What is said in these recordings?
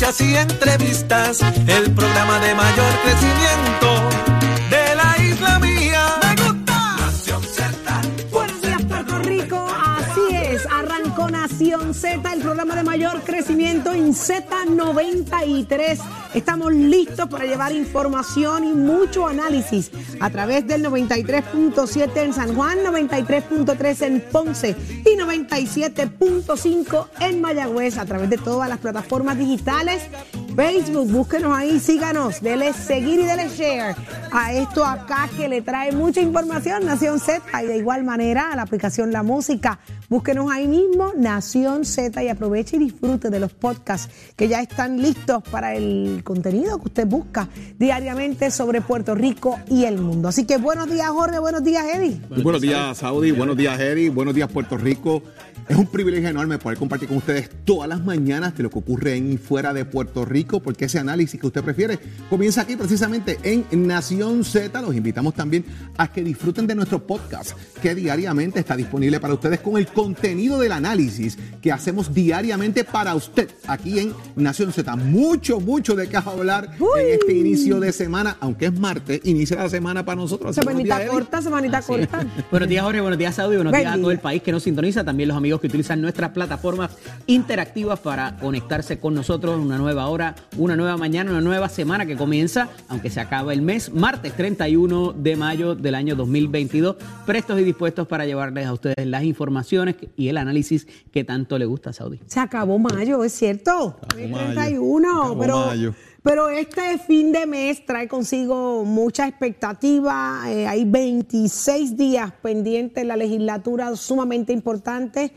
noticias y entrevistas, el programa de mayor crecimiento de la isla mía. Z, el programa de mayor crecimiento en Z93. Estamos listos para llevar información y mucho análisis a través del 93.7 en San Juan, 93.3 en Ponce y 97.5 en Mayagüez a través de todas las plataformas digitales. Facebook, búsquenos ahí, síganos, dele seguir y dele share a esto acá que le trae mucha información, Nación Z, y de igual manera a la aplicación La Música. Búsquenos ahí mismo, Nación Z, y aproveche y disfrute de los podcasts que ya están listos para el contenido que usted busca diariamente sobre Puerto Rico y el mundo. Así que buenos días, Jorge, buenos días, Eddie. Buenos días, Saudi, buenos días, Eddie, buenos días, Puerto Rico. Es un privilegio enorme poder compartir con ustedes todas las mañanas de lo que ocurre en y fuera de Puerto Rico, porque ese análisis que usted prefiere comienza aquí precisamente en Nación Z. Los invitamos también a que disfruten de nuestro podcast, que diariamente está disponible para ustedes con el contenido del análisis que hacemos diariamente para usted aquí en Nación Z. Mucho, mucho de qué hablar Uy. en este inicio de semana, aunque es martes, inicia la semana para nosotros. Semanita corta, semanita corta. Buenos días, Jorge. Buenos días, Saudi. Buenos Buen días a día. todo el país que nos sintoniza. También los amigos que utilizan nuestras plataformas interactivas para conectarse con nosotros. Una nueva hora, una nueva mañana, una nueva semana que comienza, aunque se acaba el mes, martes 31 de mayo del año 2022. Prestos y dispuestos para llevarles a ustedes las informaciones y el análisis que tanto le gusta a Saudi. Se acabó mayo, es cierto. acabó Hoy es mayo. 31, Se acabó pero, mayo. Pero este fin de mes trae consigo mucha expectativa. Eh, hay 26 días pendientes en la legislatura sumamente importantes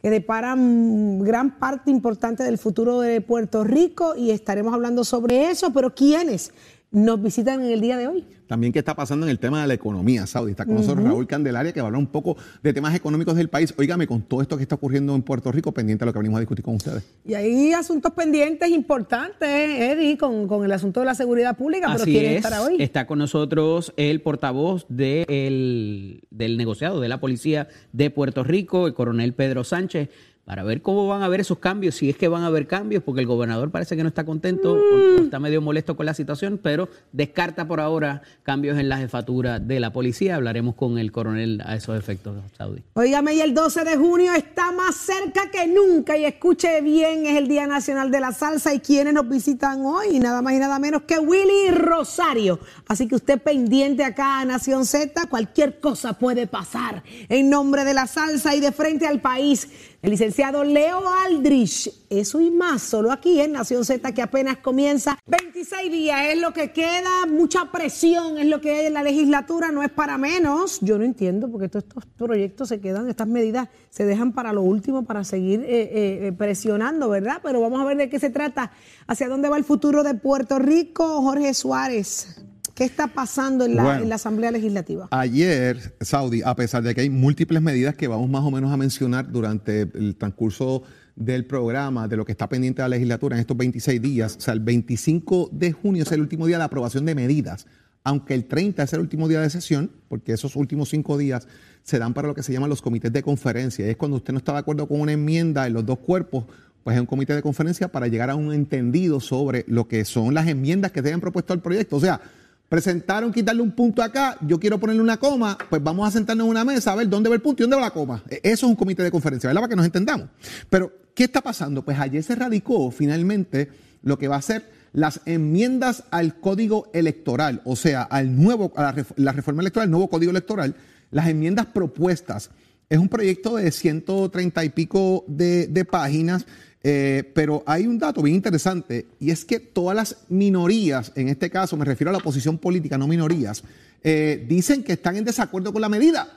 que deparan gran parte importante del futuro de Puerto Rico y estaremos hablando sobre eso, pero ¿quiénes nos visitan en el día de hoy? También qué está pasando en el tema de la economía, Saudi. Está con nosotros Raúl Candelaria, que va a hablar un poco de temas económicos del país. Óigame, con todo esto que está ocurriendo en Puerto Rico, pendiente de lo que venimos a discutir con ustedes. Y hay asuntos pendientes importantes, Eddie, con, con el asunto de la seguridad pública, pero Así ¿quiénes es. estará hoy? Está con nosotros el portavoz de el- del negociado de la policía de Puerto Rico, el coronel Pedro Sánchez, para ver cómo van a haber esos cambios, si es que van a haber cambios, porque el gobernador parece que no está contento, o- está medio molesto con la situación, pero descarta por ahora cambios en la jefatura de la policía. Hablaremos con el coronel a esos efectos, Saudi. Óigame, y el 12 de junio está más cerca que nunca. Y escuche bien, es el Día Nacional de la Salsa. Y quienes nos visitan hoy, nada más y nada menos que Willy Rosario. Así que usted pendiente acá a Nación Z, cualquier cosa puede pasar. En nombre de la salsa y de frente al país, el licenciado Leo Aldrich. Eso y más, solo aquí en Nación Z, que apenas comienza. 26 días es lo que queda, mucha presión es lo que hay en la legislatura, no es para menos. Yo no entiendo porque todos estos proyectos se quedan, estas medidas se dejan para lo último, para seguir eh, eh, eh, presionando, ¿verdad? Pero vamos a ver de qué se trata, hacia dónde va el futuro de Puerto Rico. Jorge Suárez, ¿qué está pasando en la, Bueno. en la Asamblea Legislativa? Ayer, Saudi, a pesar de que hay múltiples medidas que vamos más o menos a mencionar durante el transcurso del programa, de lo que está pendiente de la legislatura en estos 26 días, o sea, el 25 de junio es el último día de aprobación de medidas, aunque el 30 es el último día de sesión, porque esos últimos cinco días se dan para lo que se llaman los comités de conferencia. Es cuando usted no está de acuerdo con una enmienda en los dos cuerpos, pues es un comité de conferencia para llegar a un entendido sobre lo que son las enmiendas que se hayan propuesto al proyecto. O sea, presentaron quitarle un punto acá, yo quiero ponerle una coma, pues vamos a sentarnos en una mesa a ver dónde va el punto y dónde va la coma. E- Eso es un comité de conferencia, ¿verdad? Para que nos entendamos. Pero, ¿qué está pasando? Pues ayer se radicó finalmente lo que va a ser las enmiendas al código electoral, o sea, al nuevo, a la, ref- la reforma electoral, el nuevo código electoral, las enmiendas propuestas. Es un proyecto de 130 y pico de páginas, eh, pero hay un dato bien interesante y es que todas las minorías, en este caso me refiero a la oposición política, no minorías, eh, dicen que están en desacuerdo con la medida,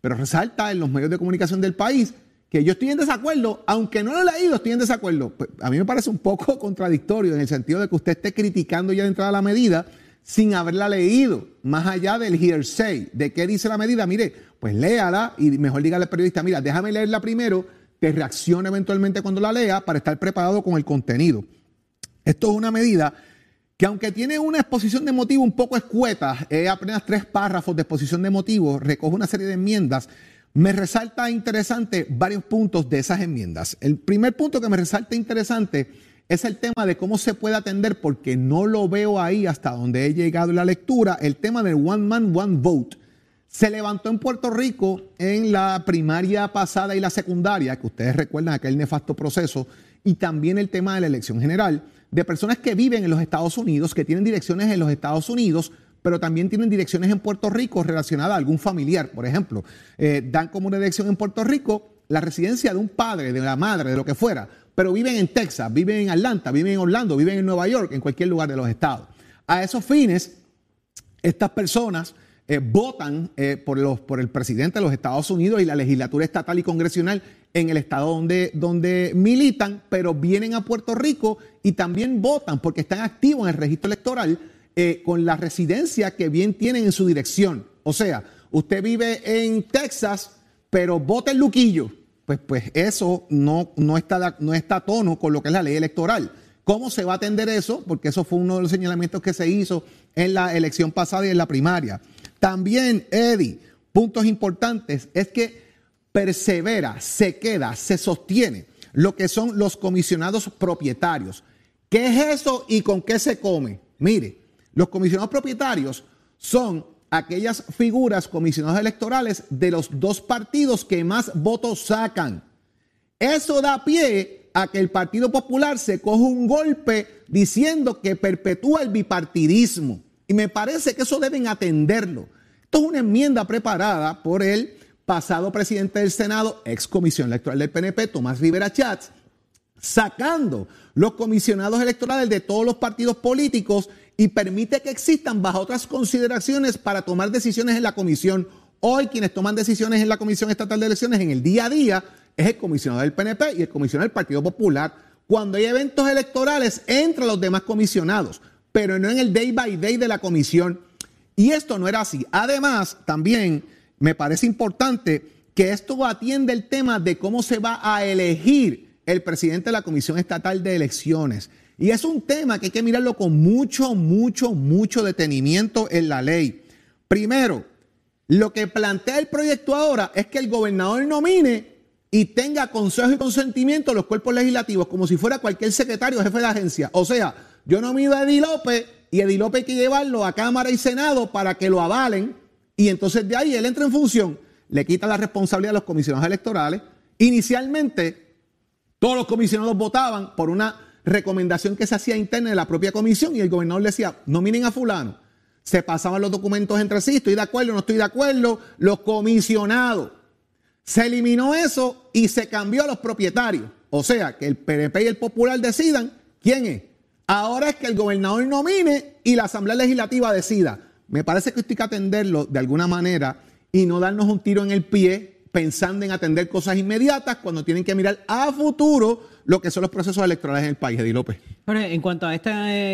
pero resalta en los medios de comunicación del país que yo estoy en desacuerdo, aunque no lo he leído, estoy en desacuerdo. Pues, a mí me parece un poco contradictorio en el sentido de que usted esté criticando ya de entrada la medida sin haberla leído, más allá del hearsay, de qué dice la medida. Mire, pues léala y mejor dígale al periodista, mira, déjame leerla primero, te reacciona eventualmente cuando la lea para estar preparado con el contenido. Esto es una medida que aunque tiene una exposición de motivos un poco escueta, eh, apenas tres párrafos de exposición de motivos, recoge una serie de enmiendas, me resalta interesante varios puntos de esas enmiendas. El primer punto que me resalta interesante es el tema de cómo se puede atender, porque no lo veo ahí hasta donde he llegado en la lectura, el tema del One Man, One Vote. Se levantó en Puerto Rico en la primaria pasada y la secundaria, que ustedes recuerdan aquel nefasto proceso, y también el tema de la elección general, de personas que viven en los Estados Unidos, que tienen direcciones en los Estados Unidos, pero también tienen direcciones en Puerto Rico relacionadas a algún familiar, por ejemplo. Eh, dan como una dirección en Puerto Rico la residencia de un padre, de la madre, de lo que fuera, pero viven en Texas, viven en Atlanta, viven en Orlando, viven en Nueva York, en cualquier lugar de los estados. A esos fines, estas personas eh, votan eh, por, los, por el presidente de los Estados Unidos y la legislatura estatal y congresional en el estado donde, donde militan, pero vienen a Puerto Rico y también votan porque están activos en el registro electoral eh, con la residencia que bien tienen en su dirección. O sea, usted vive en Texas, pero vota en Luquillo pues, pues eso no, no, está, no está a tono con lo que es la ley electoral. ¿Cómo se va a atender eso? Porque eso fue uno de los señalamientos que se hizo en la elección pasada y en la primaria. También, Eddie, puntos importantes es que persevera, se queda, se sostiene lo que son los comisionados propietarios. ¿Qué es eso y con qué se come? Mire, los comisionados propietarios son aquellas figuras comisionados electorales de los dos partidos que más votos sacan. Eso da pie a que el Partido Popular se coja un golpe diciendo que perpetúa el bipartidismo. Y me parece que eso deben atenderlo. Esto es una enmienda preparada por el pasado presidente del Senado, ex comisión electoral del PNP, Tomás Rivera Chats, sacando los comisionados electorales de todos los partidos políticos y permite que existan bajo otras consideraciones para tomar decisiones en la comisión. Hoy quienes toman decisiones en la Comisión Estatal de Elecciones en el día a día es el comisionado del PNP y el comisionado del Partido Popular. Cuando hay eventos electorales, entran los demás comisionados, pero no en el day by day de la comisión. Y esto no era así. Además, también me parece importante que esto atiende el tema de cómo se va a elegir el presidente de la Comisión Estatal de Elecciones. Y es un tema que hay que mirarlo con mucho, mucho, mucho detenimiento en la ley. Primero, lo que plantea el proyecto ahora es que el gobernador nomine y tenga consejo y consentimiento los cuerpos legislativos, como si fuera cualquier secretario o jefe de agencia. O sea, yo nomino a Eddie López y Eddie López hay que llevarlo a Cámara y Senado para que lo avalen y entonces de ahí él entra en función, le quita la responsabilidad a los comisionados electorales. Inicialmente, todos los comisionados votaban por una recomendación que se hacía interna de la propia comisión y el gobernador le decía, no miren a fulano. Se pasaban los documentos entre sí, estoy de acuerdo, no estoy de acuerdo, los comisionados. Se eliminó eso y se cambió a los propietarios. O sea, que el PNP y el Popular decidan quién es. Ahora es que el gobernador nomine y la Asamblea Legislativa decida. Me parece que esto hay que atenderlo de alguna manera y no darnos un tiro en el pie pensando en atender cosas inmediatas cuando tienen que mirar a futuro lo que son los procesos electorales en el país, Eddie López. En cuanto a este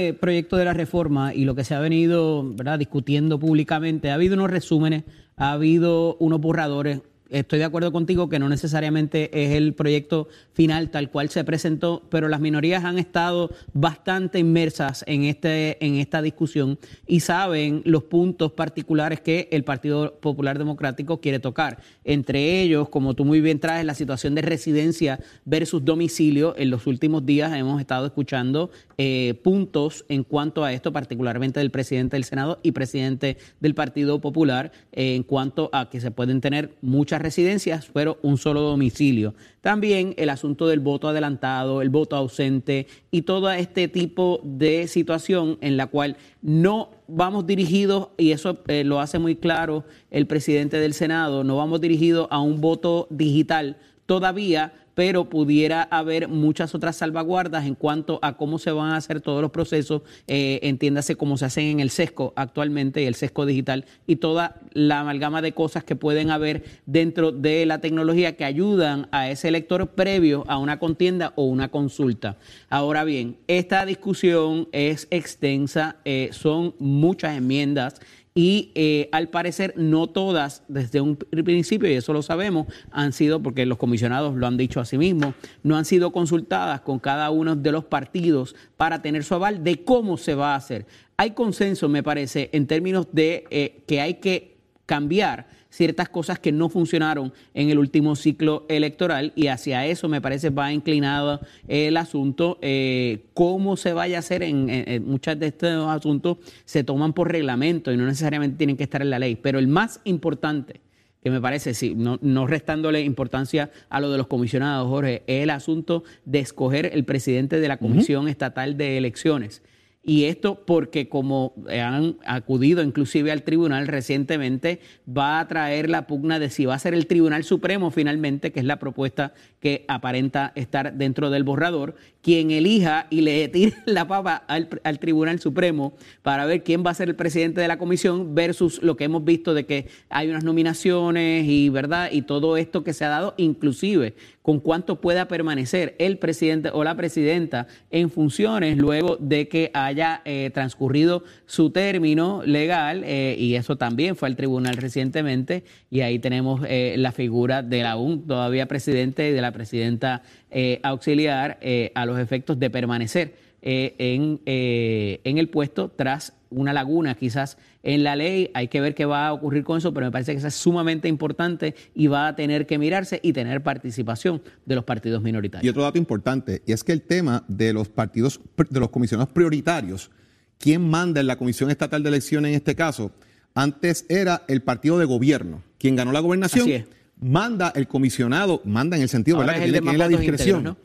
eh, proyecto de la reforma y lo que se ha venido discutiendo públicamente, ha habido unos resúmenes, ha habido unos borradores, estoy de acuerdo contigo que no necesariamente es el proyecto final tal cual se presentó, pero las minorías han estado bastante inmersas en, este, en esta discusión y saben los puntos particulares que el Partido Popular Democrático quiere tocar. Entre ellos, como tú muy bien traes, la situación de residencia versus domicilio. En los últimos días hemos estado escuchando eh, puntos en cuanto a esto, particularmente del presidente del Senado y presidente del Partido Popular, eh, en cuanto a que se pueden tener muchas residencias, pero un solo domicilio. También el asunto del voto adelantado, el voto ausente y todo este tipo de situación en la cual no vamos dirigidos, y eso eh, lo hace muy claro el presidente del Senado, no vamos dirigidos a un voto digital todavía, pero pudiera haber muchas otras salvaguardas en cuanto a cómo se van a hacer todos los procesos, eh, entiéndase cómo se hacen en el sesco actualmente, el sesco digital y toda la amalgama de cosas que pueden haber dentro de la tecnología que ayudan a ese elector previo a una contienda o una consulta. Ahora bien, esta discusión es extensa, eh, son muchas enmiendas y eh, al parecer no todas desde un principio, y eso lo sabemos, han sido, porque los comisionados lo han dicho a sí mismos, no han sido consultadas con cada uno de los partidos para tener su aval de cómo se va a hacer. Hay consenso, me parece, en términos de eh, que hay que cambiar ciertas cosas que no funcionaron en el último ciclo electoral y hacia eso me parece va inclinado el asunto. Eh, cómo se vaya a hacer en, en, muchos de estos asuntos se toman por reglamento y no necesariamente tienen que estar en la ley, pero el más importante que me parece, sí, no, no, restándole importancia a lo de los comisionados, Jorge, es el asunto de escoger el presidente de la Comisión Estatal de Elecciones. Y esto porque como han acudido inclusive al tribunal recientemente, va a traer la pugna de si va a ser el Tribunal Supremo finalmente, que es la propuesta que aparenta estar dentro del borrador, quien elija y le tire la papa al, al, Tribunal Supremo para ver quién va a ser el presidente de la comisión versus lo que hemos visto de que hay unas nominaciones y verdad y todo esto que se ha dado inclusive con cuánto pueda permanecer el presidente o la presidenta en funciones luego de que haya eh, transcurrido su término legal eh, y eso también fue al tribunal recientemente. Y ahí tenemos eh, la figura de la aún todavía presidente y de la presidenta eh, auxiliar a los efectos de permanecer eh, en, en el puesto tras una laguna quizás en la ley. Hay que ver qué va a ocurrir con eso, pero me parece que eso es sumamente importante y va a tener que mirarse y tener participación de los partidos minoritarios. Y otro dato importante, y es que el tema de los partidos, de los comisionados prioritarios, ¿quién manda en la Comisión Estatal de Elecciones en este caso? Antes era el partido de gobierno, quien ganó la gobernación. Así es manda el comisionado, manda en el sentido Ahora ¿verdad? es que el tiene que la discreción. íntegros,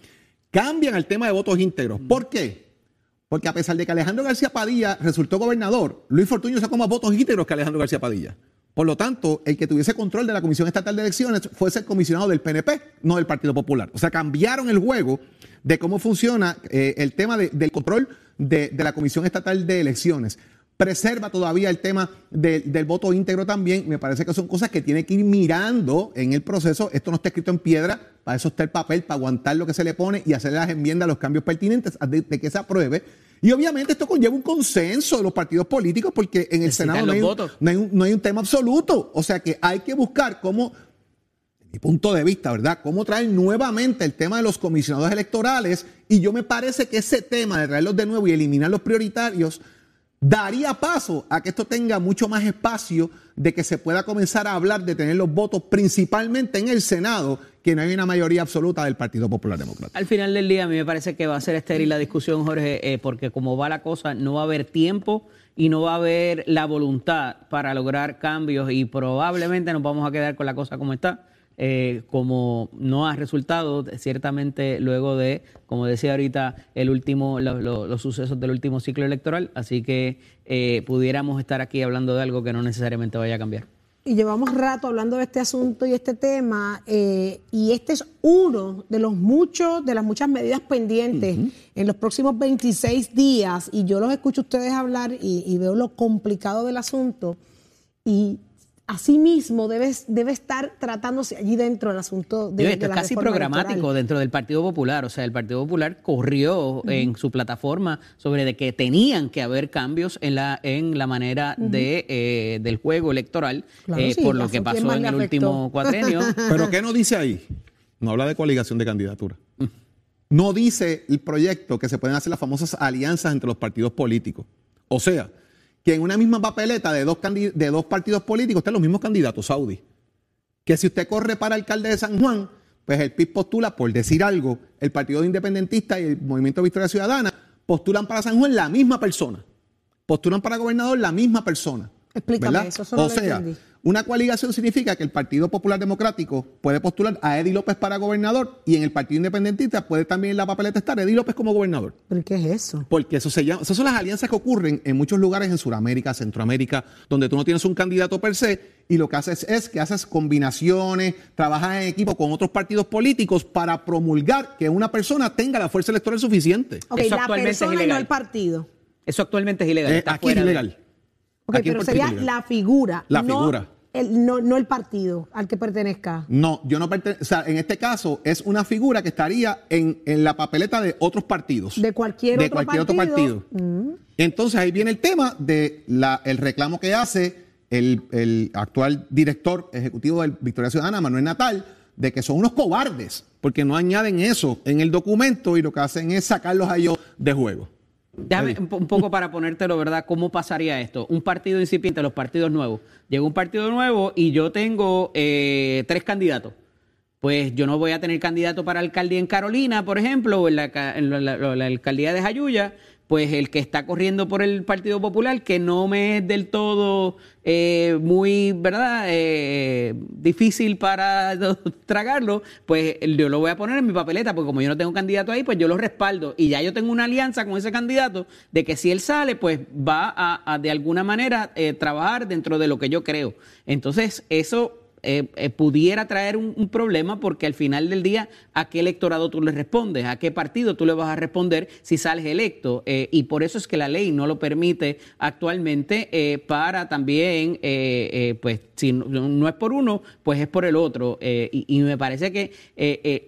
Cambian el tema de votos íntegros. ¿Por qué? Porque a pesar de que Alejandro García Padilla resultó gobernador, Luis Fortuño sacó más votos íntegros que Alejandro García Padilla. Por lo tanto, el que tuviese control de la Comisión Estatal de Elecciones fuese el comisionado del PNP, no del Partido Popular. O sea, cambiaron el juego de cómo funciona eh, el tema de, del control de la Comisión Estatal de Elecciones preserva todavía el tema de, del voto íntegro también. Me parece que son cosas que tiene que ir mirando en el proceso. Esto no está escrito en piedra, para eso está el papel, para aguantar lo que se le pone y hacer las enmiendas, los cambios pertinentes de, de que se apruebe. Y obviamente esto conlleva un consenso de los partidos políticos porque en el Necesitan Senado no hay, un, no, hay un, no hay un tema absoluto. O sea que hay que buscar cómo, de mi punto de vista, ¿verdad? Cómo traer nuevamente el tema de los comisionados electorales. Y yo me parece que ese tema de traerlos de nuevo y eliminar los prioritarios daría paso a que esto tenga mucho más espacio de que se pueda comenzar a hablar de tener los votos principalmente en el Senado, que no hay una mayoría absoluta del Partido Popular Democrático. Al final del día a mí me parece que va a ser estéril la discusión, Jorge, eh, porque como va la cosa, no va a haber tiempo y no va a haber la voluntad para lograr cambios y probablemente nos vamos a quedar con la cosa como está. Eh, como no ha resultado, ciertamente luego de, como decía ahorita, el último, lo, lo, los sucesos del último ciclo electoral, así que eh, pudiéramos estar aquí hablando de algo que no necesariamente vaya a cambiar. Y llevamos rato hablando de este asunto y este tema, eh, y este es uno de los muchos, de las muchas medidas pendientes uh -huh. en los próximos 26 días, y yo los escucho a ustedes hablar y, y veo lo complicado del asunto, y asimismo debe, debe estar tratándose allí dentro del asunto de, Yo, esto de es casi programático electoral. dentro del Partido Popular. O sea, el Partido Popular corrió uh -huh. en su plataforma sobre de que tenían que haber cambios en la, en la manera uh -huh. de, eh, del juego electoral Claro, eh, sí, por lo que pasó en el afectó. último cuatrenio. Pero ¿qué no dice ahí? No habla de coaligación de candidatura. No dice el proyecto que se pueden hacer las famosas alianzas entre los partidos políticos. O sea, que en una misma papeleta de dos, de dos partidos políticos están los mismos candidatos, Saudi. Que si usted corre para alcalde de San Juan, pues el PIB postula, por decir algo, el Partido Independentista y el Movimiento Victoria Ciudadana postulan para San Juan la misma persona. Postulan para gobernador la misma persona. Explícame ¿verdad? eso, eso no o lo sea, entendí. una coaligación significa que el Partido Popular Democrático puede postular a Eddie López para gobernador y en el Partido Independentista puede también en la papeleta estar Eddie López como gobernador. ¿Pero qué es eso? Porque eso se llama, esas son las alianzas que ocurren en muchos lugares en Sudamérica, Centroamérica, donde tú no tienes un candidato per se y lo que haces es que haces combinaciones, trabajas en equipo con otros partidos políticos para promulgar que una persona tenga la fuerza electoral suficiente. Ok, Eso la actualmente es persona y no ilegal. el partido. Eso actualmente es ilegal. Eh, está aquí es fuera ilegal. En pero sería la figura. La no figura. El, no, no el partido al que pertenezca. No, yo no pertenezco. O sea, en este caso es una figura que estaría en, en la papeleta de otros partidos. De cualquier de otro cualquier otro partido. partido. Entonces ahí viene el tema de la, el reclamo que hace el, el actual director ejecutivo del Victoria Ciudadana, Manuel Natal, de que son unos cobardes, porque no añaden eso en el documento y lo que hacen es sacarlos a ellos de juego. Déjame un, poco para ponértelo, ¿verdad? ¿Cómo pasaría esto? Un partido incipiente, los partidos nuevos. Llega un partido nuevo y yo tengo eh, tres candidatos. Pues yo no voy a tener candidato para alcaldía en Carolina, por ejemplo, o en la, ca- en la- la- la alcaldía de Jayuya. Pues el que está corriendo por el Partido Popular, que no me es del todo eh, muy, ¿verdad? Eh, difícil para tragarlo, pues yo lo voy a poner en mi papeleta, porque como yo no tengo candidato ahí, pues yo lo respaldo. Y ya yo tengo una alianza con ese candidato de que si él sale, pues va a, de alguna manera eh, trabajar dentro de lo que yo creo. Entonces, eso eh, eh, pudiera traer un, un problema porque al final del día, ¿a qué electorado tú le respondes? ¿A qué partido tú le vas a responder si sales electo? Eh, y por eso es que la ley no lo permite actualmente eh, para también, pues si no, no es por uno, pues es por el otro. Y, y me parece que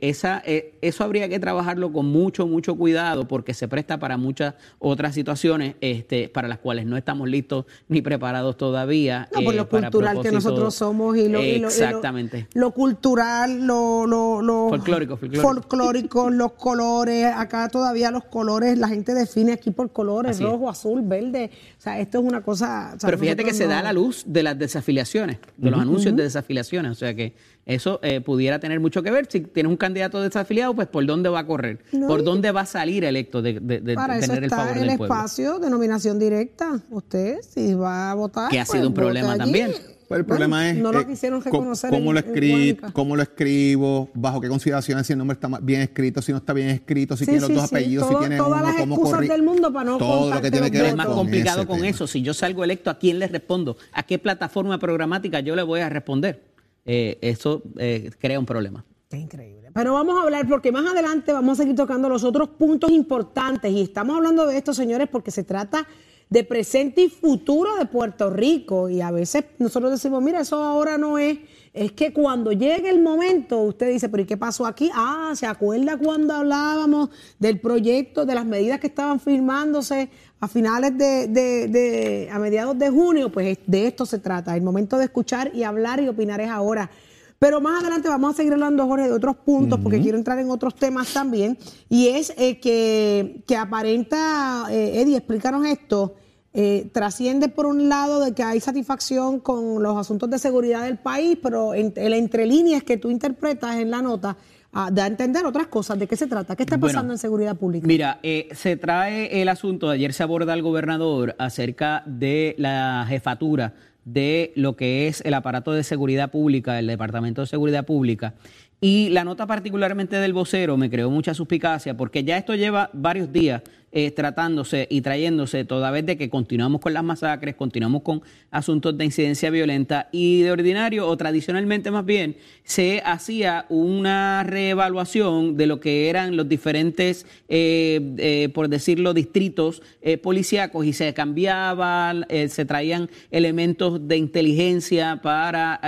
esa, eh, eso habría que trabajarlo con mucho, mucho cuidado porque se presta para muchas otras situaciones este, para las cuales no estamos listos ni preparados todavía. No, por lo cultural que nosotros somos y lo, y lo- y lo- Exactamente. lo, cultural, lo, lo, lo- Folclórico, folclórico. folclórico, los colores, acá todavía los colores, la gente define aquí por colores, Así es. rojo, azul, verde, o sea, esto es una cosa... o sea, Pero fíjate que se da a la luz de las desafiliaciones, de los anuncios de desafiliaciones. O sea que eso eh, pudiera tener mucho que ver. Si tienes un candidato desafiliado, pues por dónde va a correr, No, por dónde va a salir electo de, de- de Para eso tener el está favor el del pueblo. espacio de nominación directa. Usted, si va a votar... Que ha pues, sido un vote problema allí. también. Pues el Bueno, problema es No lo eh, quisieron cómo- reconocer cómo, en- lo en escri- Guánica. cómo lo escribo, bajo qué consideraciones, si el nombre está bien escrito, si no está bien escrito, si Sí, tiene los sí, dos sí, apellidos, todo- si tiene todas uno, las cómo excusas corri- del mundo para no todo lo que tiene que Pero ver es más con complicado con tema. eso. Si yo salgo electo, ¿a quién le respondo? ¿A qué plataforma programática yo le voy a responder? Eh, eso eh, crea un problema. Qué increíble. Pero vamos a hablar, porque más adelante vamos a seguir tocando los otros puntos importantes. Y estamos hablando de esto, señores, porque se trata de presente y futuro de Puerto Rico. Y a veces nosotros decimos, mira, eso ahora no es. Es que cuando llegue el momento, usted dice, pero ¿y qué pasó aquí? Ah, ¿se acuerda cuando hablábamos del proyecto, de las medidas que estaban firmándose a finales de, de- de- a mediados de junio? Pues de esto se trata. El momento de escuchar y hablar y opinar es ahora. Pero más adelante vamos a seguir hablando, Jorge, de otros puntos, porque quiero entrar en otros temas también. Y es eh, que, que aparenta, eh, Eddie, explícanos esto, eh, trasciende por un lado de que hay satisfacción con los asuntos de seguridad del país, pero en, el entre líneas que tú interpretas en la nota, ah, da a entender otras cosas. ¿De qué se trata? ¿Qué está Bueno, pasando en seguridad pública? Mira, eh, se trae el asunto, ayer se aborda al gobernador acerca de la jefatura de lo que es el aparato de seguridad pública, el Departamento de Seguridad Pública. Y la nota particularmente del vocero me creó mucha suspicacia porque ya esto lleva varios días eh, tratándose y trayéndose toda vez de que continuamos con las masacres, continuamos con asuntos de incidencia violenta y de ordinario o tradicionalmente más bien se hacía una reevaluación de lo que eran los diferentes, eh, eh, por decirlo, distritos eh, policíacos y se cambiaban, eh, se traían elementos de inteligencia para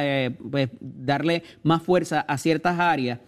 pues, darle más fuerza a ciertas áreas.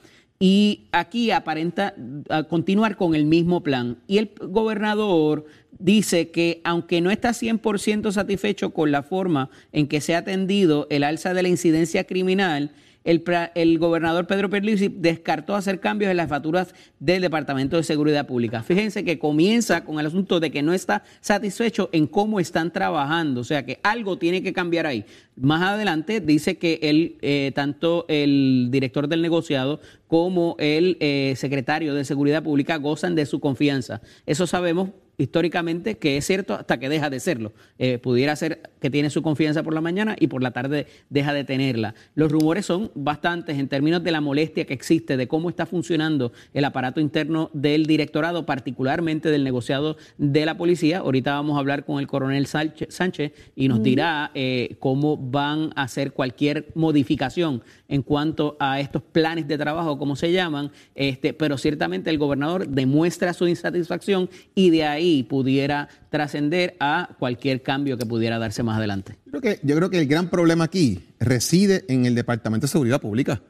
Y aquí aparenta ah, continuar con el mismo plan. Y el gobernador dice que aunque no está 100% satisfecho con la forma en que se ha atendido el alza de la incidencia criminal, el, el gobernador Pedro Pierluisi descartó hacer cambios en las facturas del Departamento de Seguridad Pública. Fíjense que comienza con el asunto de que no está satisfecho en cómo están trabajando, o sea que algo tiene que cambiar ahí. Más adelante dice que él, eh, tanto el director del negociado como el eh, secretario de Seguridad Pública gozan de su confianza. Eso sabemos históricamente que es cierto hasta que deja de serlo. Eh, pudiera ser que tiene su confianza por la mañana y por la tarde deja de tenerla. Los rumores son bastantes en términos de la molestia que existe, de cómo está funcionando el aparato interno del directorado, particularmente del negociado de la policía. Ahorita vamos a hablar con el coronel Sánchez y nos dirá eh, cómo van a hacer cualquier modificación en cuanto a estos planes de trabajo, como se llaman, este, pero ciertamente el gobernador demuestra su insatisfacción y de ahí pudiera trascender a cualquier cambio que pudiera darse más adelante. Yo creo, que, yo creo que el gran problema aquí reside en el Departamento de Seguridad Pública.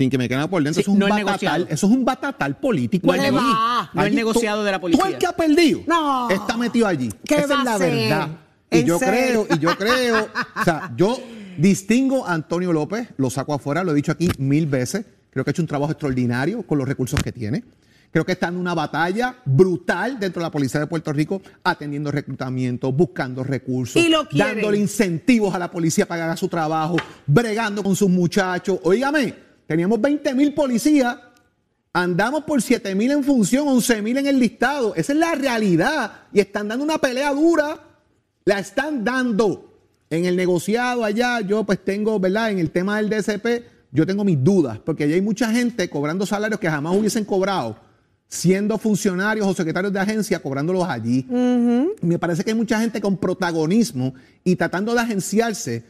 Sin que me quede por dentro, Sí, eso, es un no batatal, negociado. eso es un batatal político. No es nego- no es negociado de la policía. Tú el que ha perdido No. está metido allí. ¿Qué Esa va es a la verdad. Y ¿En yo serio? creo, y yo creo, o sea, yo distingo a Antonio López, lo saco afuera, lo he dicho aquí mil veces. Creo que ha hecho un trabajo extraordinario con los recursos que tiene. Creo que está en una batalla brutal dentro de la Policía de Puerto Rico, atendiendo reclutamiento, buscando recursos, Y lo dándole incentivos a la policía para que haga su trabajo, bregando con sus muchachos. Óigame, teníamos 20 mil policías, andamos por 7 mil en función, 11 mil en el listado. Esa es la realidad. Y están dando una pelea dura, la están dando. En el negociado allá, yo pues tengo, ¿verdad? En el tema del DCP, yo tengo mis dudas, porque allá hay mucha gente cobrando salarios que jamás hubiesen cobrado, siendo funcionarios o secretarios de agencia, cobrándolos allí. Me parece que hay mucha gente con protagonismo y tratando de agenciarse,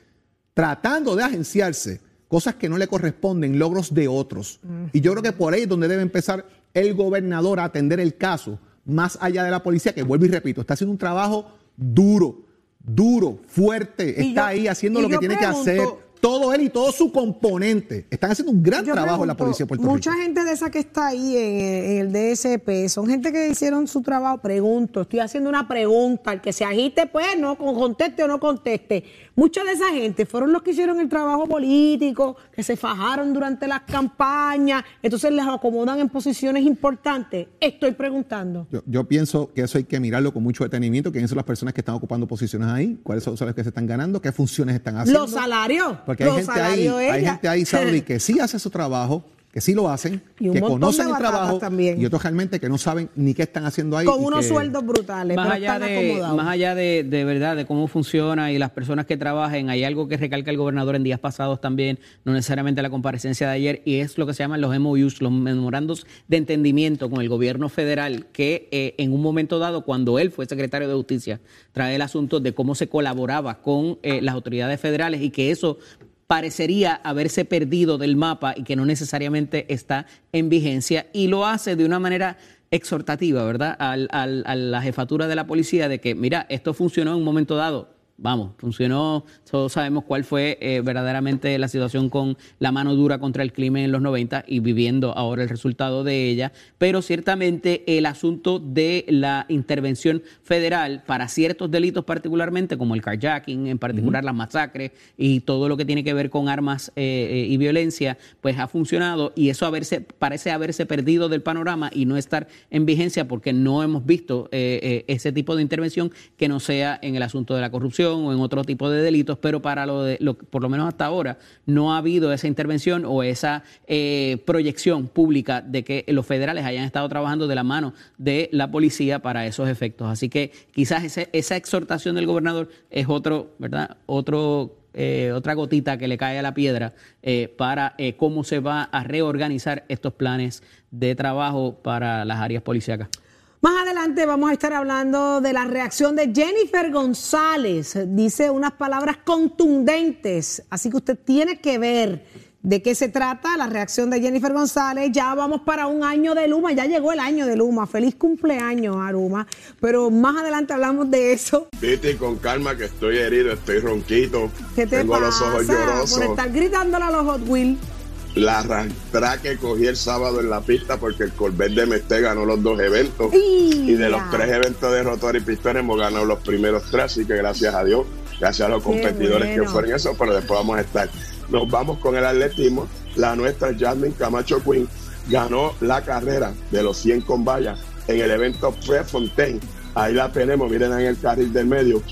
tratando de agenciarse cosas que no le corresponden, logros de otros. Y yo creo que por ahí es donde debe empezar el gobernador a atender el caso, más allá de la policía, que vuelvo y repito, está haciendo un trabajo duro, duro, fuerte, Y está yo- ahí haciendo lo que tiene pregunto- que hacer. Todo él y todo su componente. Están haciendo un gran Yo trabajo en la policía de Puerto mucha Rico. gente de esa que está ahí en, en el DSP son gente que hicieron su trabajo. Pregunto, estoy haciendo una pregunta. El que se agite, pues no con- conteste o no conteste. Mucha de esa gente fueron los que hicieron el trabajo político, que se fajaron durante las campañas, entonces les acomodan en posiciones importantes. Estoy preguntando. Yo, yo pienso que eso hay que mirarlo con mucho detenimiento. ¿Quiénes son las personas que están ocupando posiciones ahí? ¿Cuáles son los que se están ganando? ¿Qué funciones están haciendo? Los salarios. Porque hay gente ahí, hay gente ahí, Saudi, que sí hace su trabajo, que sí lo hacen, Y un que conocen el trabajo también. y otros realmente que no saben ni qué están haciendo ahí. Con y unos que- sueldos brutales, más pero allá están de acomodados. más allá de, de verdad de cómo funciona y las personas que trabajen hay algo que recalca el gobernador en días pasados también no necesariamente la comparecencia de ayer y es lo que se llaman los MOUs los memorandos de entendimiento con el gobierno federal que eh, en un momento dado cuando él fue secretario de justicia trae el asunto de cómo se colaboraba con eh, las autoridades federales y que eso parecería haberse perdido del mapa y que no necesariamente está en vigencia y lo hace de una manera exhortativa, ¿verdad? Al- a la jefatura de la policía de que, mira, esto funcionó en un momento dado. Vamos, funcionó, todos sabemos cuál fue eh, verdaderamente la situación con la mano dura contra el crimen en los 90 y viviendo ahora el resultado de ella, pero ciertamente el asunto de la intervención federal para ciertos delitos particularmente, como el carjacking, en particular las masacres y todo lo que tiene que ver con armas eh, eh, y violencia, pues ha funcionado y eso haberse, parece haberse perdido del panorama y no estar en vigencia porque no hemos visto eh, ese tipo de intervención que no sea en el asunto de la corrupción o en otro tipo de delitos, pero para lo de, lo, por lo menos hasta ahora, no ha habido esa intervención o esa eh, proyección pública de que los federales hayan estado trabajando de la mano de la policía para esos efectos. Así que quizás esa exhortación del gobernador es otro, ¿verdad? Otro eh, otra gotita que le cae a la piedra eh, para cómo se va a reorganizar estos planes de trabajo para las áreas policíacas. Más adelante vamos a estar hablando de la reacción de Jennifer González. Dice unas palabras contundentes, así que usted tiene que ver de qué se trata la reacción de Jennifer González. Ya vamos para un año de Luma, ya llegó el año de Luma. Feliz cumpleaños, Aruma. Pero más adelante hablamos de eso. Vete con calma que estoy herido, estoy ronquito. ¿Qué te tengo pasa los ojos por llorosos. estar gritándole a los Hot Wheels? La arrastrá que cogí el sábado en la pista porque el Corvette de Mesté ganó los dos eventos. ¡Y Y de los tres eventos de rotor y pistón hemos ganado los primeros tres, así que gracias a Dios, gracias a los Qué competidores bueno. que fueron eso, pero después vamos a estar. Nos vamos con el atletismo. La nuestra Jasmine Camacho Queen ganó la carrera de los 100 con vallas en el evento Prefontaine. Ahí la tenemos, miren en el carril del medio.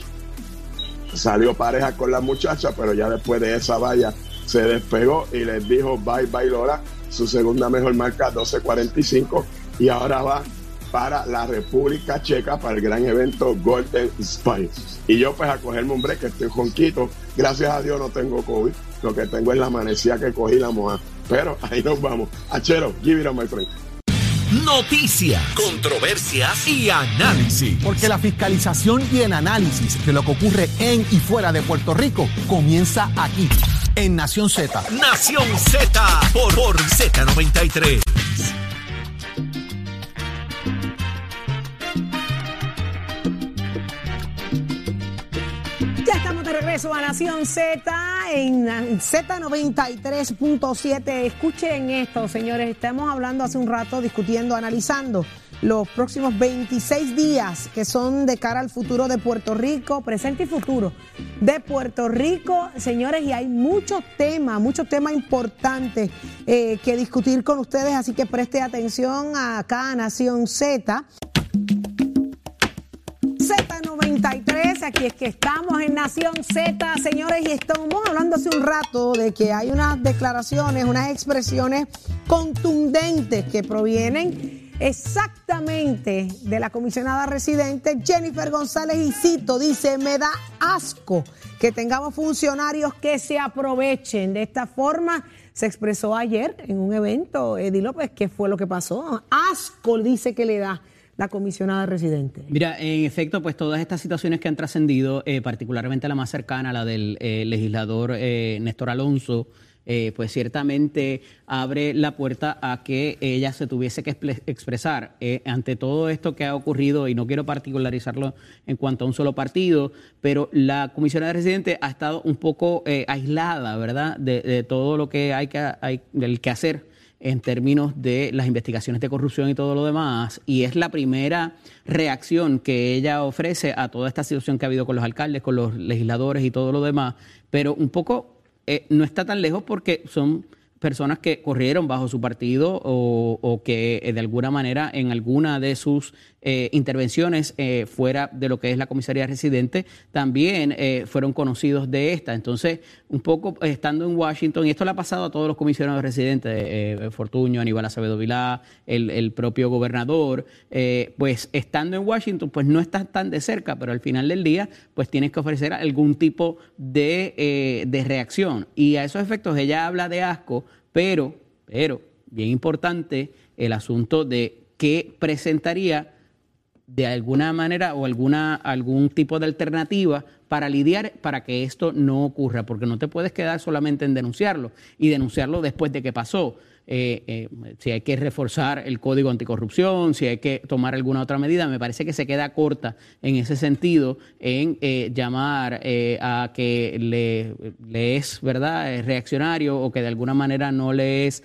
Salió pareja con la muchacha, pero ya después de esa valla se despegó y les dijo bye bye Lola, su segunda mejor marca 12.45 y ahora va para la República Checa para el gran evento Golden Spike. Y yo pues a cogerme un break, estoy jonquito, gracias a Dios no tengo COVID, lo que tengo es la amanecía que cogí la moja. Pero ahí nos vamos. Achero, give it up, my friend. Noticias, controversias y análisis. Porque la fiscalización y el análisis de lo que ocurre en y fuera de Puerto Rico comienza aquí, en Nación Z. Nación Z por, por Z93. Ya estamos de regreso a Nación Z en Z93.7. Escuchen esto, señores. Estamos hablando hace un rato, discutiendo, analizando los próximos 26 días que son de cara al futuro de Puerto Rico, presente y futuro de Puerto Rico, señores, y hay muchos temas, muchos temas importantes eh, que discutir con ustedes, así que preste atención acá a Nación Z. Z93, aquí es que estamos en Nación Z, señores, y estamos hablando hace un rato de que hay unas declaraciones, unas expresiones contundentes que provienen exactamente de la comisionada residente Jennifer González y cito, dice, me da asco que tengamos funcionarios que se aprovechen de esta forma. Se expresó ayer en un evento, Eddie López, ¿qué fue lo que pasó? Asco dice que le da la comisionada residente. Mira, en efecto, pues todas estas situaciones que han trascendido, eh, particularmente la más cercana, la del eh, legislador eh, Néstor Alonso, eh, pues ciertamente abre la puerta a que ella se tuviese que expresar. Eh, ante todo esto que ha ocurrido, y no quiero particularizarlo en cuanto a un solo partido, pero la comisionada residente ha estado un poco eh, aislada, ¿verdad?, de, todo lo que hay que, hay, que hacer en términos de las investigaciones de corrupción y todo lo demás, y es la primera reacción que ella ofrece a toda esta situación que ha habido con los alcaldes, con los legisladores y todo lo demás, pero un poco eh, no está tan lejos porque son personas que corrieron bajo su partido o, que eh, de alguna manera en alguna de sus eh, intervenciones eh, fuera de lo que es la comisaría residente también fueron conocidos de esta. Entonces, un poco estando en Washington, y esto le ha pasado a todos los comisionados residentes, Fortuño, Aníbal Acevedo Vilá, el, el propio gobernador, pues estando en Washington, pues no estás tan de cerca, pero al final del día, pues tienes que ofrecer algún tipo de, de reacción. Y a esos efectos ella habla de asco pero, pero, bien importante el asunto de qué presentaría de alguna manera o alguna, algún tipo de alternativa para lidiar para que esto no ocurra, porque no te puedes quedar solamente en denunciarlo y denunciarlo después de que pasó. Eh, eh, si hay que reforzar el código anticorrupción, si hay que tomar alguna otra medida, me parece que se queda corta en ese sentido en eh, llamar a que le, es verdad reaccionario o que de alguna manera no le es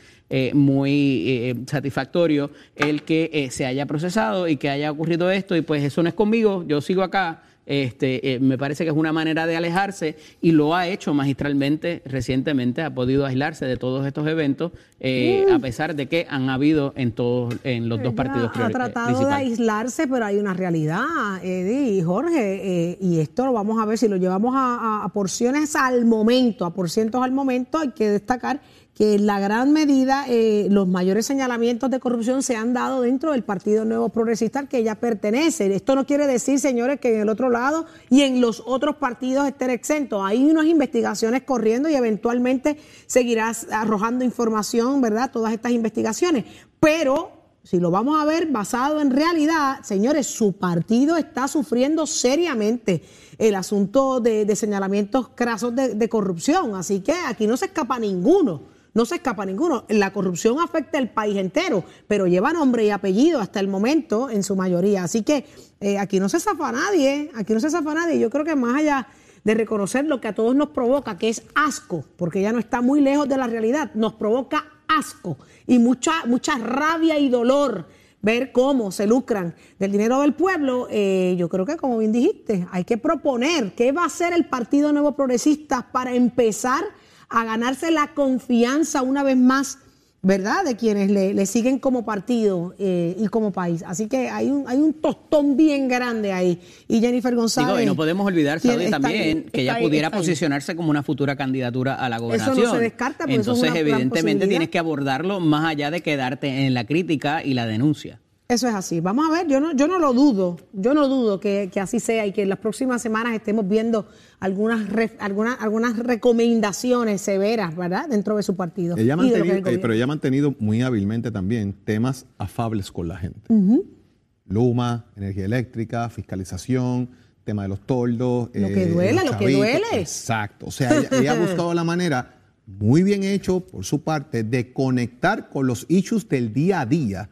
muy satisfactorio el que se haya procesado y que haya ocurrido esto y pues eso no es conmigo, yo sigo acá este, eh, me parece que es una manera de alejarse y lo ha hecho magistralmente recientemente, ha podido aislarse de todos estos eventos, eh, a pesar de que han habido en todos, en los dos partidos Ha tratado de aislarse, pero hay una realidad, Eddie y Jorge, eh, y esto lo vamos a ver si lo llevamos a, a porciones al momento, a porcientos al momento, hay que destacar que en la gran medida eh, los mayores señalamientos de corrupción se han dado dentro del Partido Nuevo Progresista al que ella pertenece. Esto no quiere decir, señores, que en el otro lado y en los otros partidos estén exentos. Hay unas investigaciones corriendo y eventualmente seguirás arrojando información, ¿verdad? Todas estas investigaciones. Pero si lo vamos a ver basado en realidad, señores, su partido está sufriendo seriamente el asunto de, señalamientos crasos de corrupción. Así que aquí no se escapa ninguno no se escapa ninguno. La corrupción afecta al país entero, pero lleva nombre y apellido hasta el momento en su mayoría. Así que eh, aquí no se zafa nadie, aquí no se zafa nadie. Yo creo que más allá de reconocer lo que a todos nos provoca, que es asco, porque ya no está muy lejos de la realidad, nos provoca asco y mucha, mucha rabia y dolor ver cómo se lucran del dinero del pueblo, eh, yo creo que como bien dijiste, hay que proponer qué va a hacer el Partido Nuevo Progresista para empezar a ganarse la confianza una vez más, ¿verdad?, de quienes le, siguen como partido eh, y como país. Así que hay un, hay un tostón bien grande ahí. Y Jennifer González. y no podemos olvidar, también que ella pudiera posicionarse como una futura candidatura a la gobernación. Eso no se descarta, Entonces, evidentemente, tienes que abordarlo más allá de quedarte en la crítica y la denuncia. Eso es así. Vamos a ver, yo no, yo no lo dudo, yo no dudo que, que así sea y que en las próximas semanas estemos viendo algunas, algunas, algunas recomendaciones severas, ¿verdad?, dentro de su partido. Ella eh, pero ella ha mantenido muy hábilmente también temas afables con la gente. Luma, energía eléctrica, fiscalización, tema de los toldos. Lo que eh, duele, lo que duele. Exacto. O sea, ella, ha buscado la manera, muy bien hecho por su parte, de conectar con los issues del día a día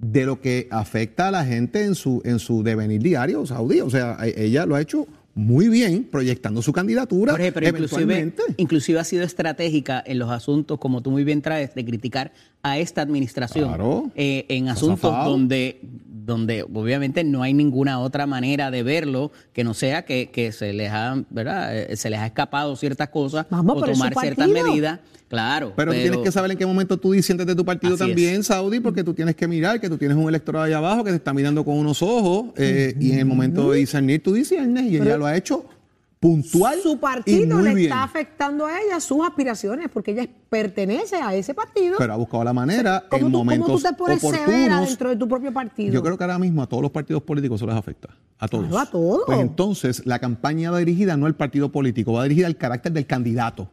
de lo que afecta a la gente en su, en su devenir diario saudí. O sea, e, ella lo ha hecho muy bien proyectando su candidatura. pero inclusive, inclusive, ha sido estratégica en los asuntos, como tú muy bien traes, de criticar a esta administración eh, en asuntos donde donde obviamente no hay ninguna otra manera de verlo que no sea que, que se les ha, ¿verdad? Eh, se les ha escapado ciertas cosas Vamos, o pero tomar ciertas medidas. Claro. Pero, tú tienes que saber en qué momento tú disientes de tu partido Así también, es. Saudi, porque tú tienes que mirar que tú tienes un electorado allá abajo que te está mirando con unos ojos eh, y en el momento de discernir, tú disiernes y ella lo ha hecho puntual. Su y partido muy le bien. está afectando a ella sus aspiraciones, porque ella pertenece a ese partido. Pero ha buscado la manera ¿Cómo en tú, momentos cómo tú te pones oportunos. dentro de tu propio partido? Yo creo que ahora mismo a todos los partidos políticos eso les afecta. A todos. Claro, a todos. Pues entonces la campaña va dirigida no al partido político, va dirigida al carácter del candidato.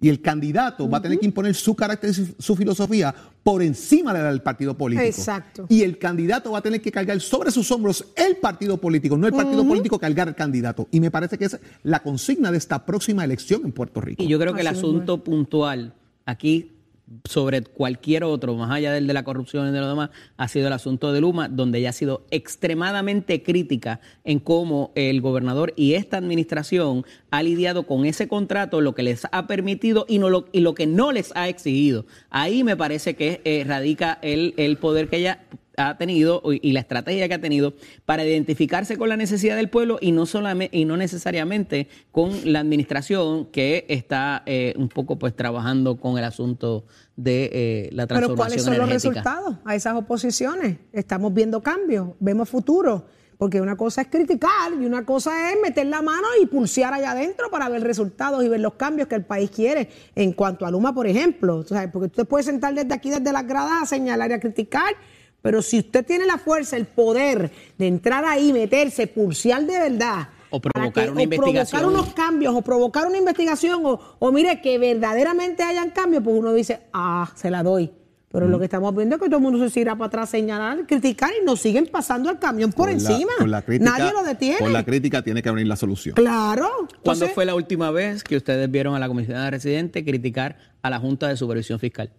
Y el candidato va a tener que imponer su carácter y su, su filosofía por encima de la del partido político. Exacto. Y el candidato va a tener que cargar sobre sus hombros el partido político, no el partido político cargar al candidato. Y me parece que es la consigna de esta próxima elección en Puerto Rico. Y yo creo que el Así asunto puntual aquí sobre cualquier otro, más allá del de la corrupción y de lo demás, ha sido el asunto de Luma, donde ella ha sido extremadamente crítica en cómo el gobernador y esta administración ha lidiado con ese contrato, lo que les ha permitido y, no lo, y lo que no les ha exigido. Ahí me parece que eh, radica el, el poder que ella ha tenido y la estrategia que ha tenido para identificarse con la necesidad del pueblo y no solamente y no necesariamente con la administración que está eh, un poco pues trabajando con el asunto de eh, la Pero transformación ¿cuáles son los resultados a esas oposiciones? Estamos viendo cambios, vemos futuro. Porque una cosa es criticar y una cosa es meter la mano y pulsear allá adentro para ver resultados y ver los cambios que el país quiere. En cuanto a Luma, por ejemplo, tú sabes, porque usted puede sentar desde aquí, desde las gradas, a señalar y a criticar, pero si usted tiene la fuerza, el poder de entrar ahí, meterse, pulsear de verdad. O provocar una o investigación. provocar unos cambios o provocar una investigación o, o mire que verdaderamente hayan cambios, pues uno dice, ah, se la doy. Pero lo que estamos viendo es que todo el mundo se irá para atrás, señalar, criticar y nos siguen pasando el camión por Con la- encima. con la crítica- Nadie lo detiene. Con la crítica tiene que venir la solución. Claro. ¿Cuándo Entonces, fue la última vez que ustedes vieron a la comisionada residente criticar a la Junta de Supervisión Fiscal?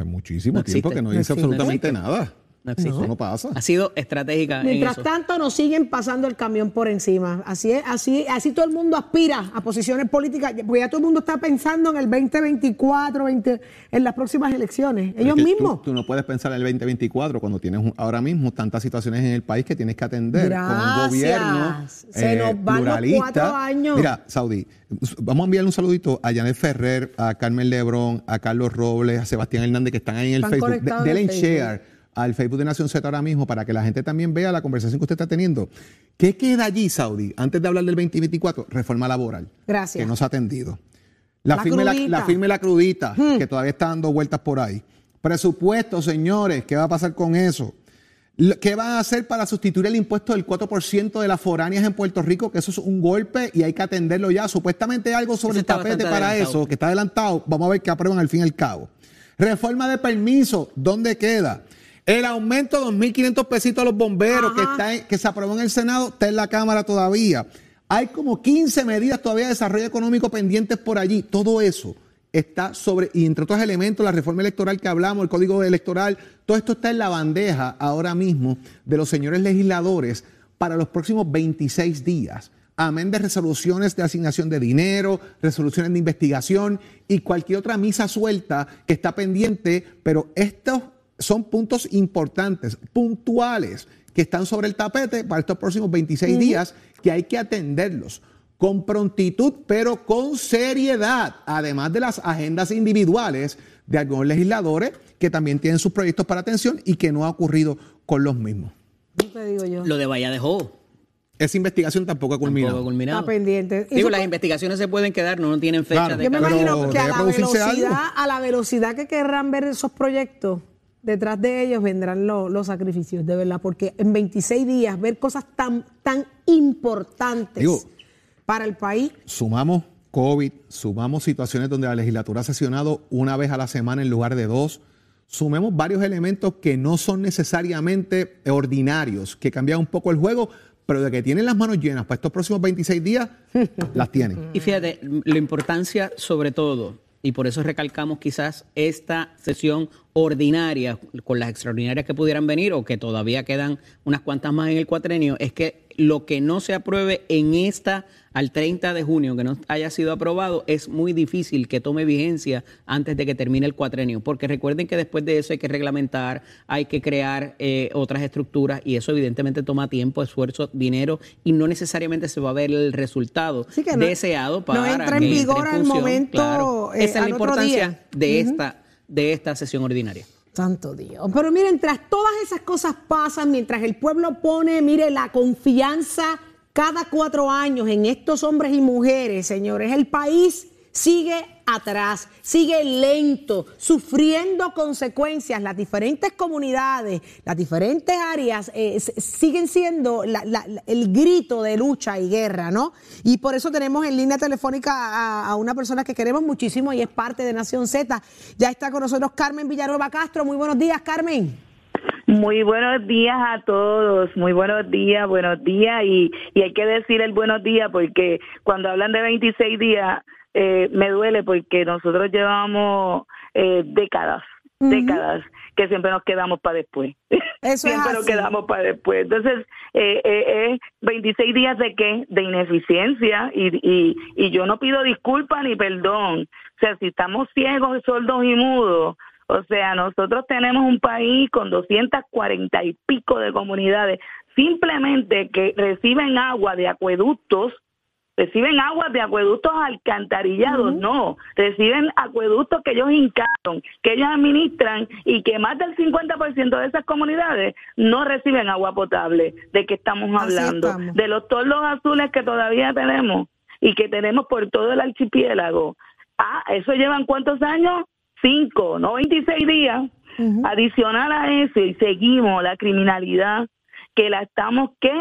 Hace muchísimo No tiempo que no dice absolutamente nada. No existe. No pasa. Ha sido estratégica en Mientras eso. tanto, nos siguen pasando el camión por encima. Así es, así, así todo el mundo aspira a posiciones políticas, porque ya todo el mundo está pensando en el 2024, 20, en las próximas elecciones. Es Ellos mismos. Tú, no puedes pensar en el 2024 cuando tienes un- ahora mismo tantas situaciones en el país que tienes que atender con un gobierno eh, Se nos van los cuatro años. Mira, Saudi, vamos a enviarle un saludito a Janet Ferrer, a Carmen Lebrón, a Carlos Robles, a Sebastián Hernández que están ahí en el Están Facebook. De- denle share al Facebook de Nación Z ahora mismo para que la gente también vea la conversación que usted está teniendo. ¿Qué queda allí, Saudi? Antes de hablar del 2024, reforma laboral. Gracias. Que no se ha atendido. La, La firme la, firme la crudita, que todavía está dando vueltas por ahí. Presupuesto, señores, ¿qué va a pasar con eso? ¿Qué van a hacer para sustituir el impuesto del 4% de las foráneas en Puerto Rico? Que eso es un golpe y hay que atenderlo ya. Supuestamente hay algo sobre Eso el tapete para adelantado. eso, que está adelantado. Vamos a ver qué aprueban al fin y al cabo. Reforma de permiso, ¿dónde queda? El aumento de 2.500 pesitos a los bomberos que, está en- que se aprobó en el Senado, está en la Cámara todavía. Hay como 15 medidas todavía de desarrollo económico pendientes por allí. Todo eso está sobre, y entre otros elementos, la reforma electoral que hablamos, el código electoral, todo esto está en la bandeja ahora mismo de los señores legisladores para los próximos 26 días. Amén de resoluciones de asignación de dinero, resoluciones de investigación y cualquier otra misa suelta que está pendiente, pero estos son puntos importantes, puntuales, que están sobre el tapete para estos próximos 26 días, que hay que atenderlos con prontitud, pero con seriedad, además de las agendas individuales de algunos legisladores que también tienen sus proyectos para atención y que no ha ocurrido con los mismos. ¿Qué te digo yo? Lo de Bahía dejó. Esa investigación tampoco ha culminado. Tampoco ha culminado. Está pendiente. Digo, las investigaciones se pueden quedar, no tienen fecha Claro. de Yo me imagino que a la, velocidad, a la velocidad que querrán ver esos proyectos, detrás de ellos vendrán lo- los sacrificios, de verdad, porque en 26 días ver cosas tan, tan importantes Digo, para el país, sumamos COVID, sumamos situaciones donde la legislatura ha sesionado una vez a la semana en lugar de dos, sumemos varios elementos que no son necesariamente ordinarios, que cambian un poco el juego, pero de que tienen las manos llenas para estos próximos 26 días, las tienen. Y fíjate, la importancia sobre todo, y por eso recalcamos quizás esta sesión ordinaria con las extraordinarias que pudieran venir o que todavía quedan unas cuantas más en el cuatrenio, es que lo que no se apruebe en esta al 30 de junio, que no haya sido aprobado, es muy difícil que tome vigencia antes de que termine el cuatrenio, porque recuerden que después de eso hay que reglamentar, hay que crear eh, otras estructuras y eso evidentemente toma tiempo, esfuerzo, dinero y no necesariamente se va a ver el resultado deseado para no entra en vigor al momento. Eh, Esa es la importancia de esta de esta sesión ordinaria. Santo Dios. Pero miren, mientras todas esas cosas pasan, mientras el pueblo pone, mire, la confianza cada cuatro años en estos hombres y mujeres, señores, el país sigue atrás, sigue lento, sufriendo consecuencias. Las diferentes comunidades, las diferentes áreas eh, siguen siendo el grito de lucha y guerra, ¿no? Y por eso tenemos en línea telefónica a, una persona que queremos muchísimo y es parte de Nación Z. Ya está con nosotros Carmen Villanueva Castro. Muy buenos días, Carmen. Muy buenos días a todos, muy buenos días, buenos días y, y hay que decir el buenos días porque cuando hablan de 26 días eh, me duele porque nosotros llevamos eh, décadas, décadas que siempre nos quedamos para después. siempre nos quedamos para después. Entonces, eh, eh, 26 días de qué? De ineficiencia y, y, y yo no pido disculpa ni perdón. O sea, si estamos ciegos, sordos y mudos, o sea, nosotros tenemos un país con 240 y pico de comunidades simplemente que reciben agua de acueductos reciben agua de acueductos alcantarillados, no, reciben acueductos que ellos hincaron, que ellos administran y que más del 50% de esas comunidades no reciben agua potable. ¿De qué estamos hablando? De los tordos azules que todavía tenemos y que tenemos por todo el archipiélago. Ah, ¿eso llevan cuántos años? Cinco, no 26 días. Adicional a eso, y seguimos la criminalidad que la estamos, ¿qué?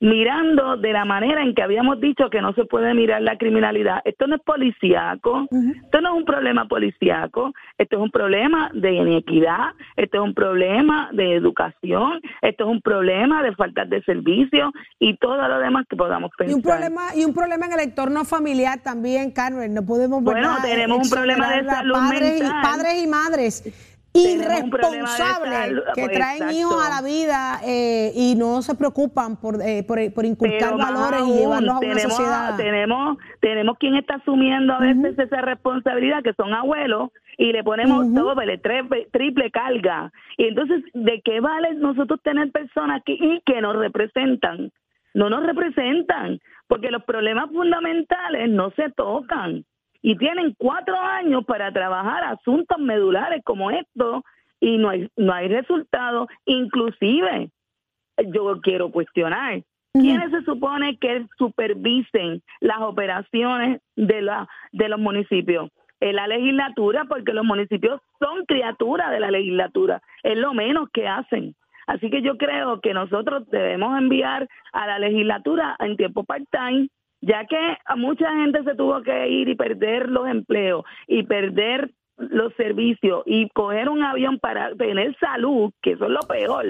Mirando de la manera en que habíamos dicho que no se puede mirar la criminalidad. Esto no es policíaco, esto no es un problema policíaco, esto es un problema de inequidad, esto es un problema de educación, esto es un problema de falta de servicio y todo lo demás que podamos pensar. Y un problema, y un problema en el entorno familiar también, Carmen, no podemos... Bueno, tenemos un problema de salud padres, Y, padres y madres irresponsables que pues, traen hijos a la vida eh, y no se preocupan por, eh, por, inculcar valores y llevarlos a una sociedad. Tenemos, tenemos quien está asumiendo a veces esa responsabilidad, que son abuelos, y le ponemos todo doble, triple carga. Y entonces, ¿de qué vale nosotros tener personas que, y que nos representan? No nos representan, porque los problemas fundamentales no se tocan y tienen cuatro años para trabajar asuntos medulares como estos y no hay, no hay resultados. Inclusive, yo quiero cuestionar, ¿quiénes se supone que supervisen las operaciones de, la, de los municipios? Es la legislatura, porque los municipios son criaturas de la legislatura, es lo menos que hacen. Así que yo creo que nosotros debemos enviar a la legislatura en tiempo part-time ya que a mucha gente se tuvo que ir y perder los empleos y perder los servicios y coger un avión para tener salud, que eso es lo peor,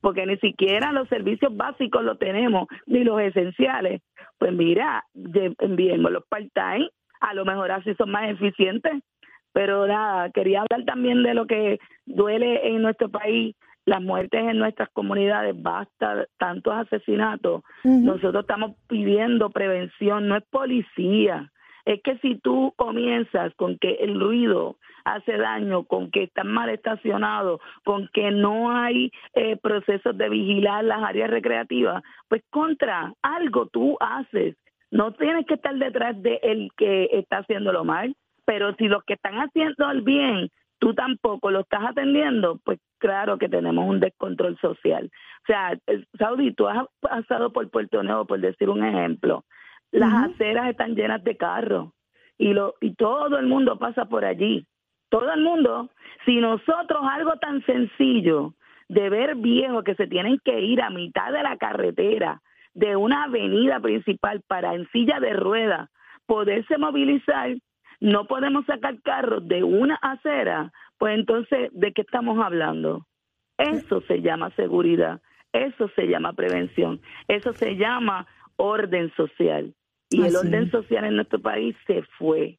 porque ni siquiera los servicios básicos los tenemos, ni los esenciales. Pues mira, enviemos los part-time, a lo mejor así son más eficientes. Pero nada, quería hablar también de lo que duele en nuestro país las muertes en nuestras comunidades, basta tantos asesinatos. Nosotros estamos pidiendo prevención, no es policía. Es que si tú comienzas con que el ruido hace daño, con que están mal estacionados, con que no hay eh, procesos de vigilar las áreas recreativas, pues contra algo tú haces. No tienes que estar detrás de el que está haciendo lo mal, pero si los que están haciendo el bien tú tampoco lo estás atendiendo, pues claro que tenemos un descontrol social. O sea, Saudi, tú has pasado por Puerto Nuevo, por decir un ejemplo. Las aceras están llenas de carros y, lo, y todo el mundo pasa por allí. Todo el mundo. Si nosotros algo tan sencillo de ver viejos que se tienen que ir a mitad de la carretera de una avenida principal para en silla de ruedas poderse movilizar, no podemos sacar carros de una acera, pues entonces, ¿de qué estamos hablando? Eso se llama seguridad, eso se llama prevención, eso se llama orden social. Y el orden social en nuestro país se fue,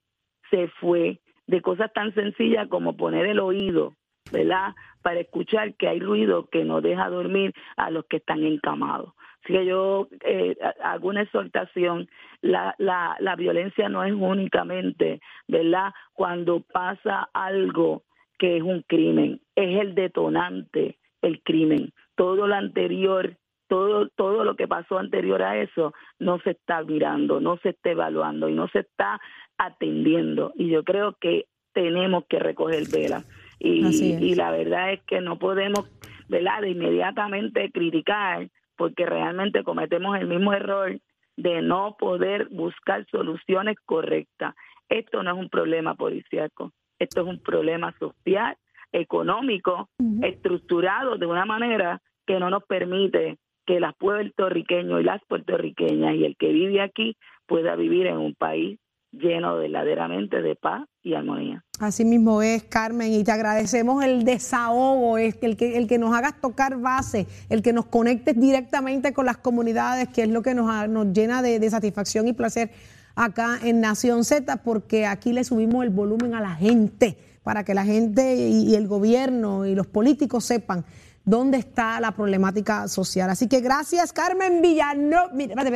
se fue de cosas tan sencillas como poner el oído ¿verdad? Para escuchar que hay ruido que no deja dormir a los que están encamados. Así que yo eh, hago una exhortación, la, la, la violencia no es únicamente, ¿verdad? Cuando pasa algo que es un crimen, es el detonante, el crimen. Todo lo anterior, todo, todo lo que pasó anterior a eso no se está mirando, no se está evaluando y no se está atendiendo. Y yo creo que tenemos que recoger vela. Y, y la verdad es que no podemos, ¿verdad?, de inmediatamente criticar porque realmente cometemos el mismo error de no poder buscar soluciones correctas. Esto no es un problema policíaco, esto es un problema social, económico, estructurado de una manera que no nos permite que las puertorriqueños y las puertorriqueñas y el que vive aquí pueda vivir en un país lleno verdaderamente de paz y armonía. Así mismo es, Carmen, y te agradecemos el desahogo, es el que, el que nos hagas tocar base, el que nos conectes directamente con las comunidades, que es lo que nos, nos llena de, satisfacción y placer acá en Nación Z, porque aquí le subimos el volumen a la gente, para que la gente y el gobierno y los políticos sepan dónde está la problemática social. Así que gracias, Carmen Villanueva,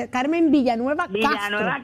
Carmen Villanueva Castro. Villanueva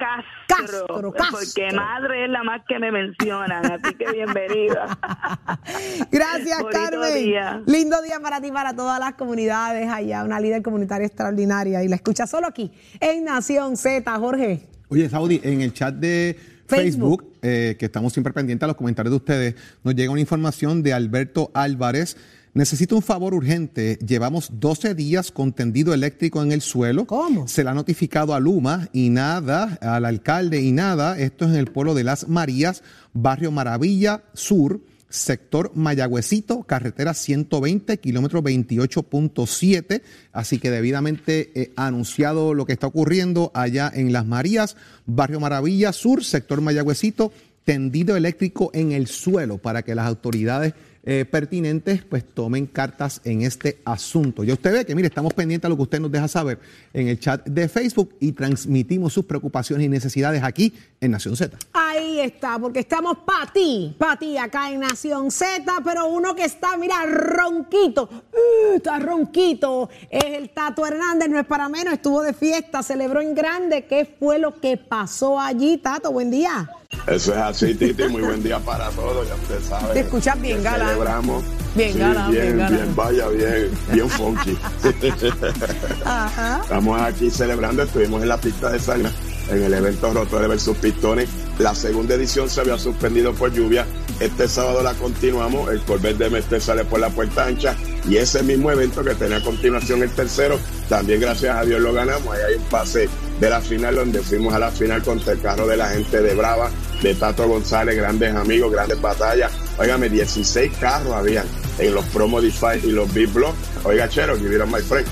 Castro, Castro, Porque madre es la más que me mencionan, así que bienvenida. gracias, Carmen. Lindo día para ti, para todas las comunidades allá, una líder comunitaria extraordinaria. Y la escucha solo aquí, en Nación Z, Jorge. Oye, Saudi, en el chat de Facebook, eh, que estamos siempre pendientes a los comentarios de ustedes, nos llega una información de Alberto Álvarez. Necesito un favor urgente. Llevamos 12 días con tendido eléctrico en el suelo. ¿Cómo? Se le ha notificado a Luma y nada, al alcalde y nada. Esto es en el pueblo de Las Marías, barrio Maravilla Sur, sector Mayagüecito, carretera 120, kilómetro 28.7. Así que debidamente eh, anunciado lo que está ocurriendo allá en Las Marías, barrio Maravilla Sur, sector Mayagüecito, tendido eléctrico en el suelo para que las autoridades eh, pertinentes, pues tomen cartas en este asunto. Ya usted ve que, mire, estamos pendientes a lo que usted nos deja saber en el chat de Facebook y transmitimos sus preocupaciones y necesidades aquí en Nación Z. Ahí está, porque estamos para ti, para ti acá en Nación Z, pero uno que está, mira, ronquito, uh, está ronquito, es el Tato Hernández, no es para menos, estuvo de fiesta, celebró en grande. ¿Qué fue lo que pasó allí, Tato? Buen día. Eso es así, Titi. Muy buen día para todos, ya usted sabe. Te escuchas bien, Gala. Celebramos. Bien, sí, bien, bien, bien, vaya, bien, bien funky. Ajá. Estamos aquí celebrando, estuvimos en la pista de sangre en el evento Rotores versus Pistones. La segunda edición se había suspendido por lluvia. Este sábado la continuamos. El Corvette de Mestre sale por la puerta ancha. Y ese mismo evento que tenía a continuación el tercero, también gracias a Dios lo ganamos. Ahí hay un pase de la final donde fuimos a la final contra el carro de la gente de Brava, de Tato González, grandes amigos, grandes batallas. Óigame, 16 carros habían en los Promo DeFi y los Big Blocks. Oiga, Chero, give it my friend.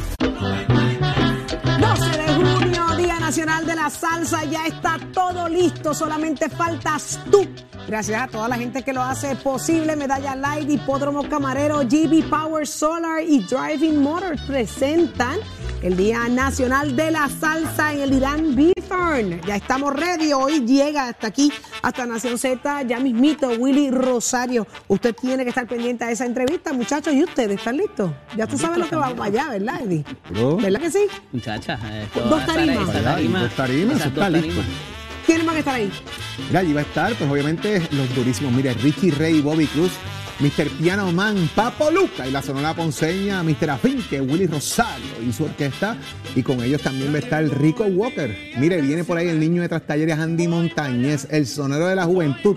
12 de junio, Día Nacional de la Salsa, ya está todo listo, solamente faltas tú. Gracias a toda la gente que lo hace posible. Medalla Light, Hipódromo Camarero, GB Power Solar y Driving Motors presentan el Día Nacional de la Salsa en el Irán Bifern. Ya estamos ready. Hoy llega hasta aquí, hasta Nación Z, ya mismito, Willy Rosario. Usted tiene que estar pendiente a esa entrevista, muchachos. ¿Y ustedes están listos? Ya tú sabes lo que va allá, ¿verdad, Eddie? ¿Verdad que sí? Muchachas, eh, dos tarimas. Dos tarimas, eso está listo. ¿Quiénes van a estar ahí? Mira, allí va a estar, pues obviamente los durísimos. Mira, Ricky Rey y Bobby Cruz Mr. Piano Man, Papo Luca y la sonora ponceña Mr. Afinque, Willy Rosario y su orquesta. Y con ellos también va a estar Rico Walker. Mire, viene por ahí el niño de Trastalleres Andy Montañez, el sonero de la juventud.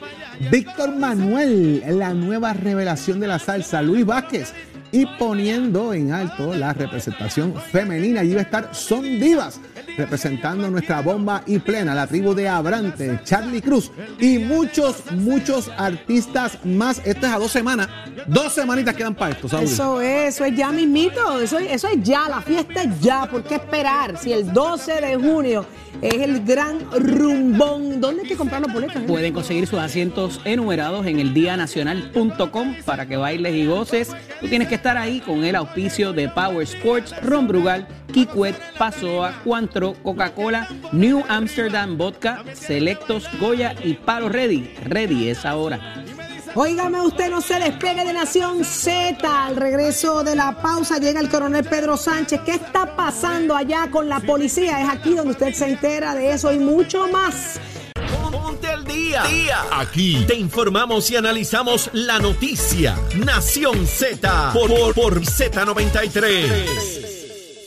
Víctor Manuel, la nueva revelación de la salsa. Luis Vázquez. Y poniendo en alto la representación femenina. Allí va a estar Son Divas representando nuestra bomba y plena, la tribu de Abrante, Charlie Cruz y muchos, muchos artistas más. Esto es a dos semanas. Dos semanitas quedan para esto, ¿sabes? Eso es, eso es ya mismito, eso, eso es ya, la fiesta es ya. ¿Por qué esperar? Si el 12 de junio es el gran rumbón. ¿Dónde hay que comprar los boletos? Pueden conseguir sus asientos enumerados en el dianacional.com para que bailes y goces. Tú tienes que estar ahí con el auspicio de Power Sports, Ron Brugal, Kikwet, Pasoa, Cuantro, Coca-Cola, New Amsterdam Vodka, Selectos, Goya y Palo Ready. Ready es ahora. Óigame, usted no se despegue de Nación Z. Al regreso de la pausa llega el coronel Pedro Sánchez. ¿Qué está pasando allá con la policía? Es aquí donde usted se entera de eso y mucho más. Ponte al día. Aquí te informamos y analizamos la noticia. Nación Z por, por, por Z93.